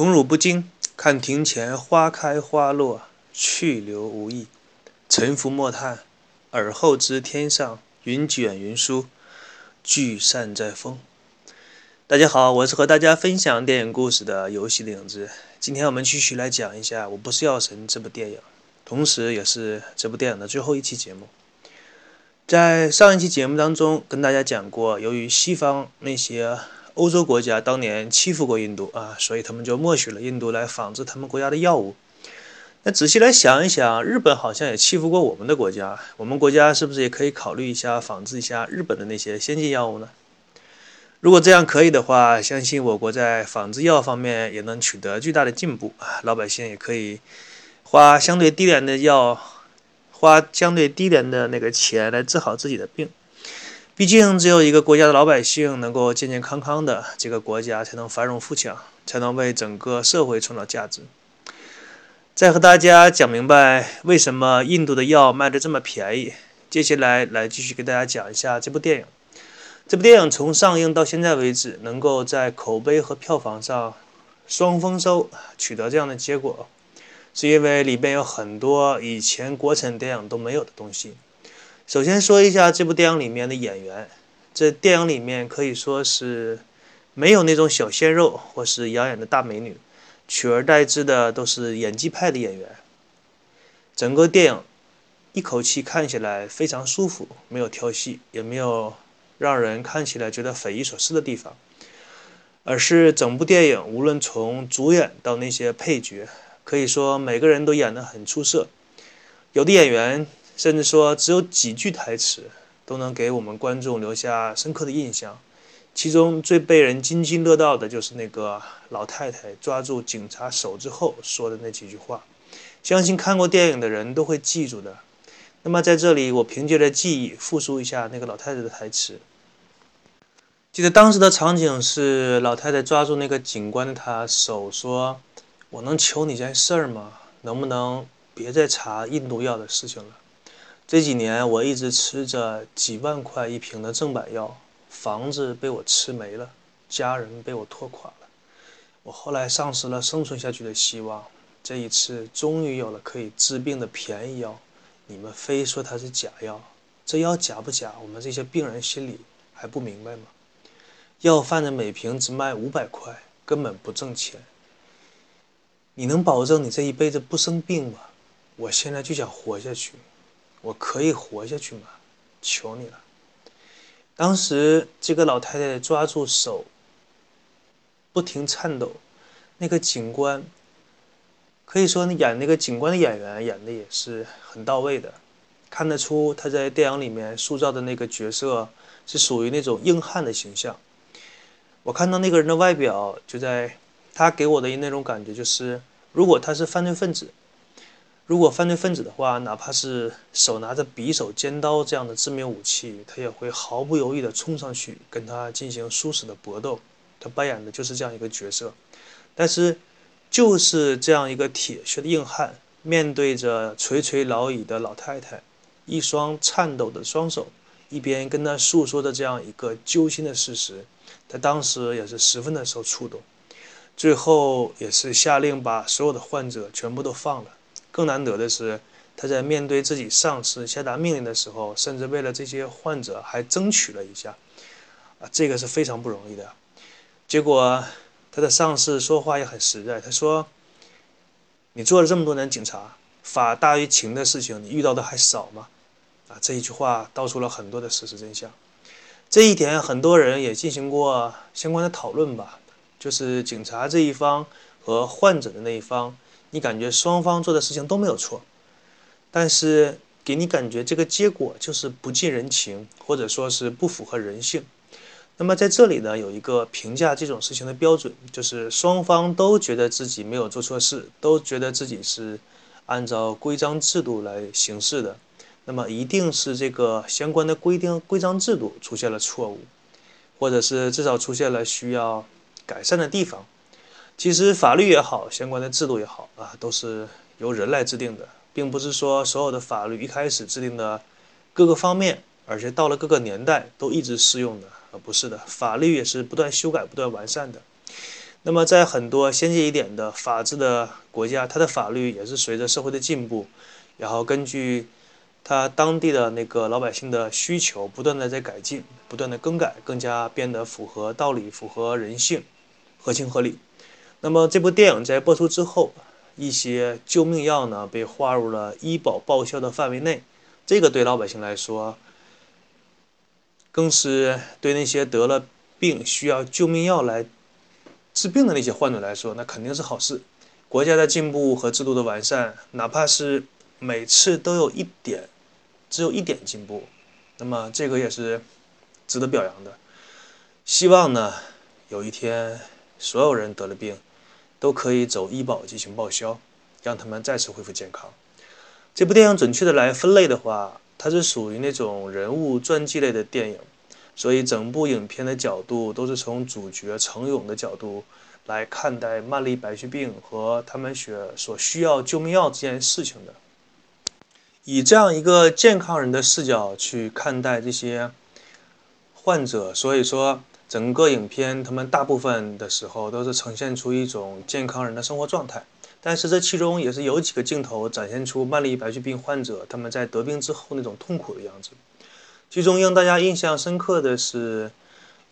宠辱不惊，看庭前花开花落，去留无意。沉浮莫叹，耳后知天上云卷云舒，聚散在风。大家好，我是和大家分享电影故事的游戏的影子。今天我们继续来讲一下《我不是药神》这部电影，同时也是这部电影的最后一期节目。在上一期节目当中，跟大家讲过，由于西方那些。欧洲国家当年欺负过印度啊，所以他们就默许了印度来仿制他们国家的药物。那仔细来想一想，日本好像也欺负过我们的国家，我们国家是不是也可以考虑一下仿制一下日本的那些先进药物呢？如果这样可以的话，相信我国在仿制药方面也能取得巨大的进步啊，老百姓也可以花相对低廉的药，花相对低廉的那个钱来治好自己的病。毕竟，只有一个国家的老百姓能够健健康康的，这个国家才能繁荣富强，才能为整个社会创造价值。再和大家讲明白为什么印度的药卖的这么便宜。接下来，来继续给大家讲一下这部电影。这部电影从上映到现在为止，能够在口碑和票房上双丰收，取得这样的结果，是因为里边有很多以前国产电影都没有的东西。首先说一下这部电影里面的演员，这电影里面可以说是没有那种小鲜肉或是养眼的大美女，取而代之的都是演技派的演员。整个电影一口气看起来非常舒服，没有挑戏，也没有让人看起来觉得匪夷所思的地方，而是整部电影无论从主演到那些配角，可以说每个人都演得很出色，有的演员。甚至说，只有几句台词都能给我们观众留下深刻的印象。其中最被人津津乐道的就是那个老太太抓住警察手之后说的那几句话，相信看过电影的人都会记住的。那么在这里，我凭借着记忆复述一下那个老太太的台词。记得当时的场景是老太太抓住那个警官的他手说：“我能求你件事儿吗？能不能别再查印度药的事情了？”这几年我一直吃着几万块一瓶的正版药，房子被我吃没了，家人被我拖垮了，我后来丧失了生存下去的希望。这一次终于有了可以治病的便宜药，你们非说它是假药，这药假不假？我们这些病人心里还不明白吗？药贩子每瓶只卖五百块，根本不挣钱。你能保证你这一辈子不生病吗？我现在就想活下去。我可以活下去吗？求你了！当时这个老太太抓住手，不停颤抖。那个警官，可以说演那个警官的演员演的也是很到位的，看得出他在电影里面塑造的那个角色是属于那种硬汉的形象。我看到那个人的外表，就在他给我的那种感觉就是，如果他是犯罪分子。如果犯罪分子的话，哪怕是手拿着匕首、尖刀这样的致命武器，他也会毫不犹豫地冲上去跟他进行殊死的搏斗。他扮演的就是这样一个角色。但是，就是这样一个铁血的硬汉，面对着垂垂老矣的老太太，一双颤抖的双手，一边跟他诉说着这样一个揪心的事实，他当时也是十分的受触动。最后，也是下令把所有的患者全部都放了。更难得的是，他在面对自己上司下达命令的时候，甚至为了这些患者还争取了一下，啊，这个是非常不容易的。结果，他的上司说话也很实在，他说：“你做了这么多年警察，法大于情的事情，你遇到的还少吗？”啊，这一句话道出了很多的事实真相。这一点，很多人也进行过相关的讨论吧，就是警察这一方和患者的那一方。你感觉双方做的事情都没有错，但是给你感觉这个结果就是不近人情，或者说是不符合人性。那么在这里呢，有一个评价这种事情的标准，就是双方都觉得自己没有做错事，都觉得自己是按照规章制度来行事的，那么一定是这个相关的规定、规章制度出现了错误，或者是至少出现了需要改善的地方。其实法律也好，相关的制度也好啊，都是由人来制定的，并不是说所有的法律一开始制定的各个方面，而且到了各个年代都一直适用的，啊不是的。法律也是不断修改、不断完善的。那么，在很多先进一点的法治的国家，它的法律也是随着社会的进步，然后根据它当地的那个老百姓的需求，不断的在改进，不断的更改，更加变得符合道理、符合人性、合情合理。那么，这部电影在播出之后，一些救命药呢被划入了医保报销的范围内，这个对老百姓来说，更是对那些得了病需要救命药来。治病的那些患者来说，那肯定是好事。国家的进步和制度的完善，哪怕是每次都有一点，只有一点进步，那么这个也是值得表扬的。希望呢，有一天所有人得了病，都可以走医保进行报销，让他们再次恢复健康。这部电影准确的来分类的话，它是属于那种人物传记类的电影。所以，整部影片的角度都是从主角程勇的角度来看待慢粒白血病和他们血所需要救命药这件事情的。以这样一个健康人的视角去看待这些患者，所以说整个影片他们大部分的时候都是呈现出一种健康人的生活状态。但是这其中也是有几个镜头展现出慢粒白血病患者他们在得病之后那种痛苦的样子。其中让大家印象深刻的是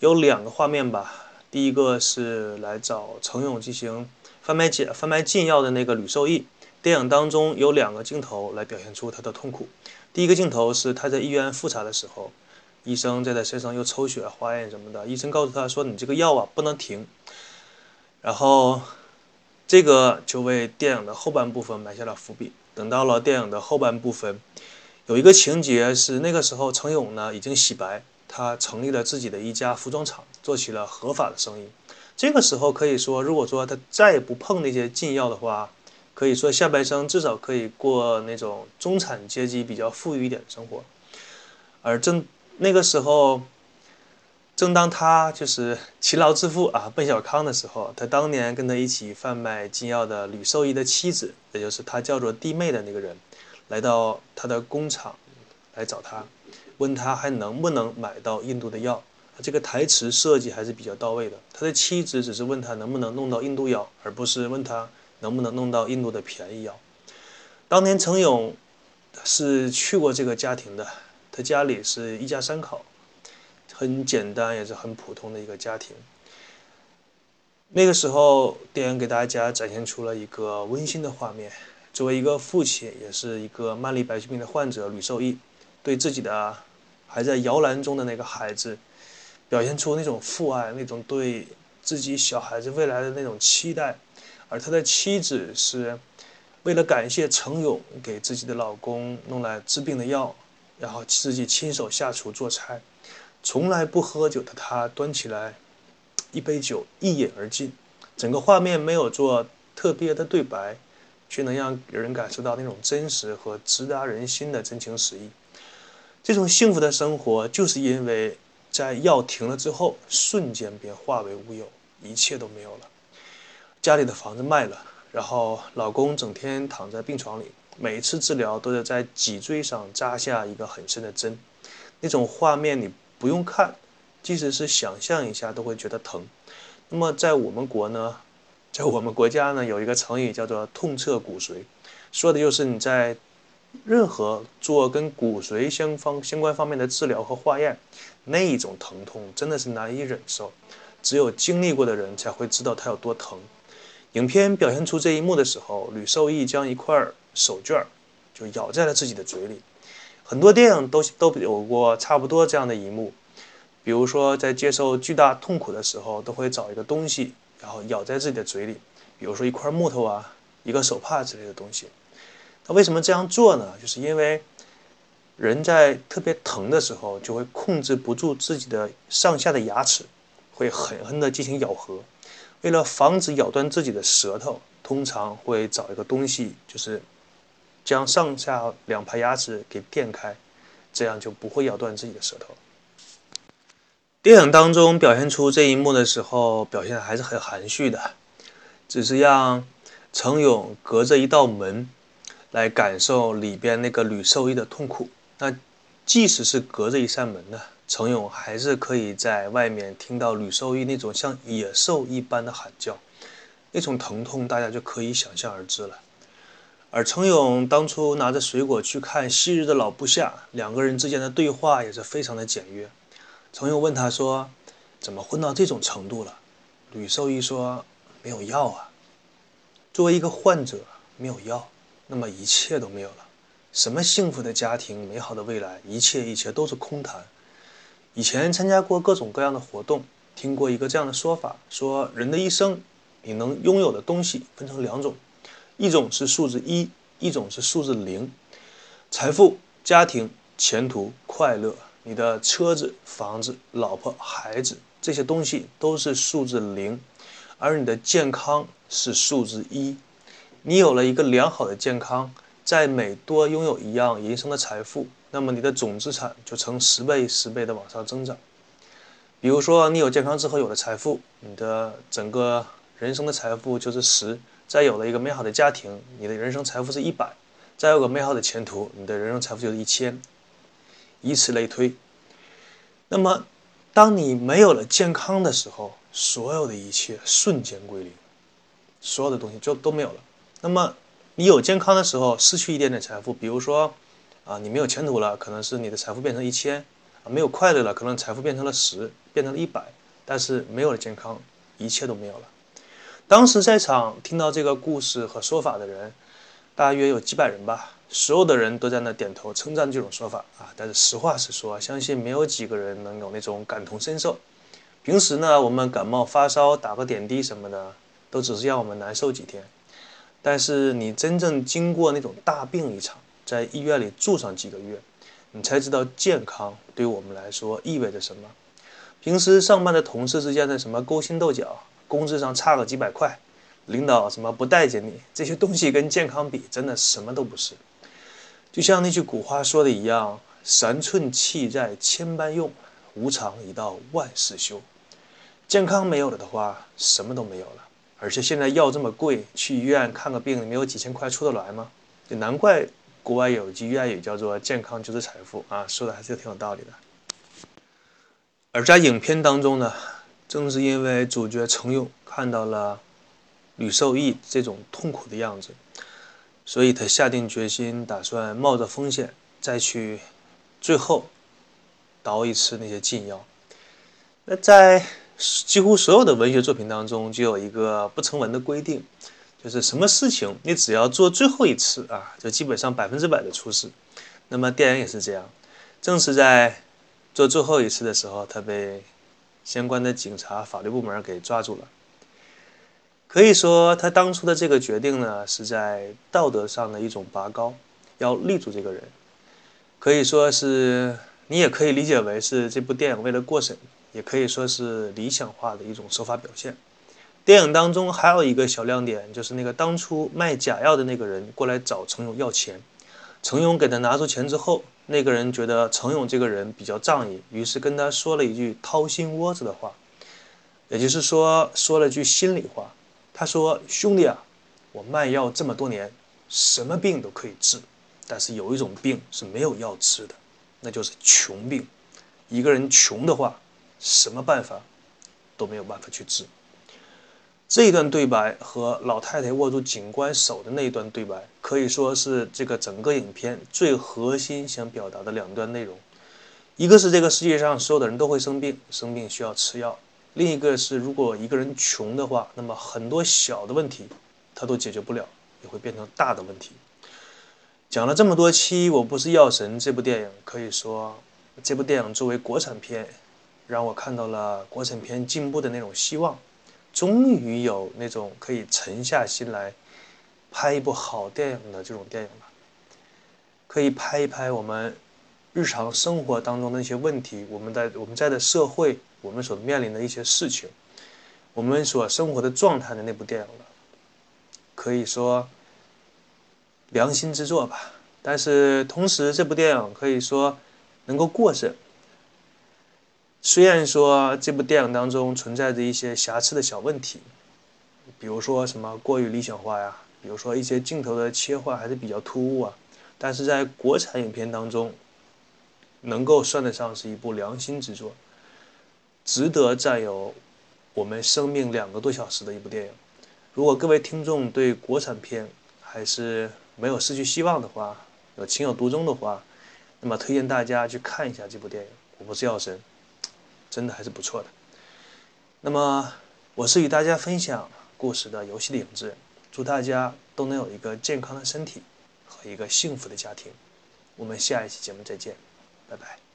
有两个画面吧。第一个是来找程勇进行贩卖解贩卖禁药的那个吕受益。电影当中有两个镜头来表现出他的痛苦。第一个镜头是他在医院复查的时候，医生在他身上又抽血化验什么的，医生告诉他说：“你这个药啊不能停。”然后这个就为电影的后半部分埋下了伏笔。等到了电影的后半部分。有一个情节是，那个时候程勇呢已经洗白，他成立了自己的一家服装厂，做起了合法的生意。这个时候可以说，如果说他再也不碰那些禁药的话，可以说下半生至少可以过那种中产阶级比较富裕一点的生活。而正那个时候，正当他就是勤劳致富啊，奔小康的时候，他当年跟他一起贩卖禁药的吕受益的妻子，也就是他叫做弟妹的那个人。来到他的工厂来找他，问他还能不能买到印度的药。这个台词设计还是比较到位的。他的妻子只是问他能不能弄到印度药，而不是问他能不能弄到印度的便宜药。当年程勇是去过这个家庭的，他家里是一家三口，很简单也是很普通的一个家庭。那个时候，电影给大家展现出了一个温馨的画面。作为一个父亲，也是一个慢粒白血病的患者吕受益，对自己的还在摇篮中的那个孩子，表现出那种父爱，那种对自己小孩子未来的那种期待。而他的妻子是为了感谢程勇给自己的老公弄来治病的药，然后自己亲手下厨做菜。从来不喝酒的他端起来一杯酒，一饮而尽。整个画面没有做特别的对白。却能让人感受到那种真实和直达人心的真情实意。这种幸福的生活，就是因为在药停了之后，瞬间便化为乌有，一切都没有了。家里的房子卖了，然后老公整天躺在病床里，每一次治疗都得在脊椎上扎下一个很深的针。那种画面你不用看，即使是想象一下都会觉得疼。那么在我们国呢？在我们国家呢，有一个成语叫做“痛彻骨髓”，说的就是你在任何做跟骨髓相方相关方面的治疗和化验，那一种疼痛真的是难以忍受，只有经历过的人才会知道它有多疼。影片表现出这一幕的时候，吕受益将一块手绢就咬在了自己的嘴里。很多电影都都有过差不多这样的一幕，比如说在接受巨大痛苦的时候，都会找一个东西。然后咬在自己的嘴里，比如说一块木头啊，一个手帕之类的东西。那为什么这样做呢？就是因为人在特别疼的时候，就会控制不住自己的上下的牙齿，会狠狠地进行咬合。为了防止咬断自己的舌头，通常会找一个东西，就是将上下两排牙齿给垫开，这样就不会咬断自己的舌头。电影当中表现出这一幕的时候，表现的还是很含蓄的，只是让程勇隔着一道门来感受里边那个吕受益的痛苦。那即使是隔着一扇门呢，程勇还是可以在外面听到吕受益那种像野兽一般的喊叫，那种疼痛大家就可以想象而知了。而程勇当初拿着水果去看昔日的老部下，两个人之间的对话也是非常的简约。程勇问他说：“怎么混到这种程度了？”吕受益说：“没有药啊。作为一个患者，没有药，那么一切都没有了。什么幸福的家庭、美好的未来，一切一切都是空谈。”以前参加过各种各样的活动，听过一个这样的说法：说人的一生，你能拥有的东西分成两种，一种是数字一，一种是数字零。财富、家庭、前途、快乐，你的车子、房子、老婆、孩子这些东西都是数字零，而你的健康是数字一。你有了一个良好的健康，在每多拥有一样人生的财富。那么你的总资产就呈十倍、十倍的往上增长。比如说，你有健康之后有了财富，你的整个人生的财富就是十；再有了一个美好的家庭，你的人生财富是一百；再有个美好的前途，你的人生财富就是一千，以此类推。那么，当你没有了健康的时候，所有的一切瞬间归零，所有的东西就都没有了。那么，你有健康的时候，失去一点点财富，比如说。啊，你没有前途了，可能是你的财富变成一千；啊，没有快乐了，可能财富变成了十，变成了一百。但是没有了健康，一切都没有了。当时在场听到这个故事和说法的人，大约有几百人吧，所有的人都在那点头称赞这种说法啊。但是实话实说，相信没有几个人能有那种感同身受。平时呢，我们感冒发烧打个点滴什么的，都只是让我们难受几天。但是你真正经过那种大病一场，在医院里住上几个月，你才知道健康对我们来说意味着什么。平时上班的同事之间的什么勾心斗角，工资上差个几百块，领导什么不待见你，这些东西跟健康比，真的什么都不是。就像那句古话说的一样：“三寸气在千般用，无常已到万事休。”健康没有了的话，什么都没有了。而且现在药这么贵，去医院看个病，没有几千块出得来吗？就难怪。国外有句谚语叫做“健康就是财富”啊，说的还是挺有道理的。而在影片当中呢，正是因为主角程勇看到了吕受益这种痛苦的样子，所以他下定决心，打算冒着风险再去最后倒一次那些禁药。那在几乎所有的文学作品当中，就有一个不成文的规定。就是什么事情，你只要做最后一次啊，就基本上百分之百的出事。那么电影也是这样，正是在做最后一次的时候，他被相关的警察、法律部门给抓住了。可以说，他当初的这个决定呢，是在道德上的一种拔高，要立住这个人。可以说是，你也可以理解为是这部电影为了过审，也可以说是理想化的一种手法表现。电影当中还有一个小亮点，就是那个当初卖假药的那个人过来找程勇要钱，程勇给他拿出钱之后，那个人觉得程勇这个人比较仗义，于是跟他说了一句掏心窝子的话，也就是说说了句心里话。他说：“兄弟啊，我卖药这么多年，什么病都可以治，但是有一种病是没有药治的，那就是穷病。一个人穷的话，什么办法都没有办法去治。”这一段对白和老太太握住警官手的那一段对白，可以说是这个整个影片最核心想表达的两段内容。一个是这个世界上所有的人都会生病，生病需要吃药；另一个是如果一个人穷的话，那么很多小的问题他都解决不了，也会变成大的问题。讲了这么多期，我不是药神这部电影，可以说这部电影作为国产片，让我看到了国产片进步的那种希望。终于有那种可以沉下心来拍一部好电影的这种电影了，可以拍一拍我们日常生活当中的一些问题，我们在我们在的社会，我们所面临的一些事情，我们所生活的状态的那部电影了，可以说良心之作吧。但是同时，这部电影可以说能够过审。虽然说这部电影当中存在着一些瑕疵的小问题，比如说什么过于理想化呀，比如说一些镜头的切换还是比较突兀啊，但是在国产影片当中，能够算得上是一部良心之作，值得占有我们生命两个多小时的一部电影。如果各位听众对国产片还是没有失去希望的话，有情有独钟的话，那么推荐大家去看一下这部电影《我不是药神》，真的还是不错的。那么，我是与大家分享故事的游戏的影子，祝大家都能有一个健康的身体和一个幸福的家庭。我们下一期节目再见，拜拜。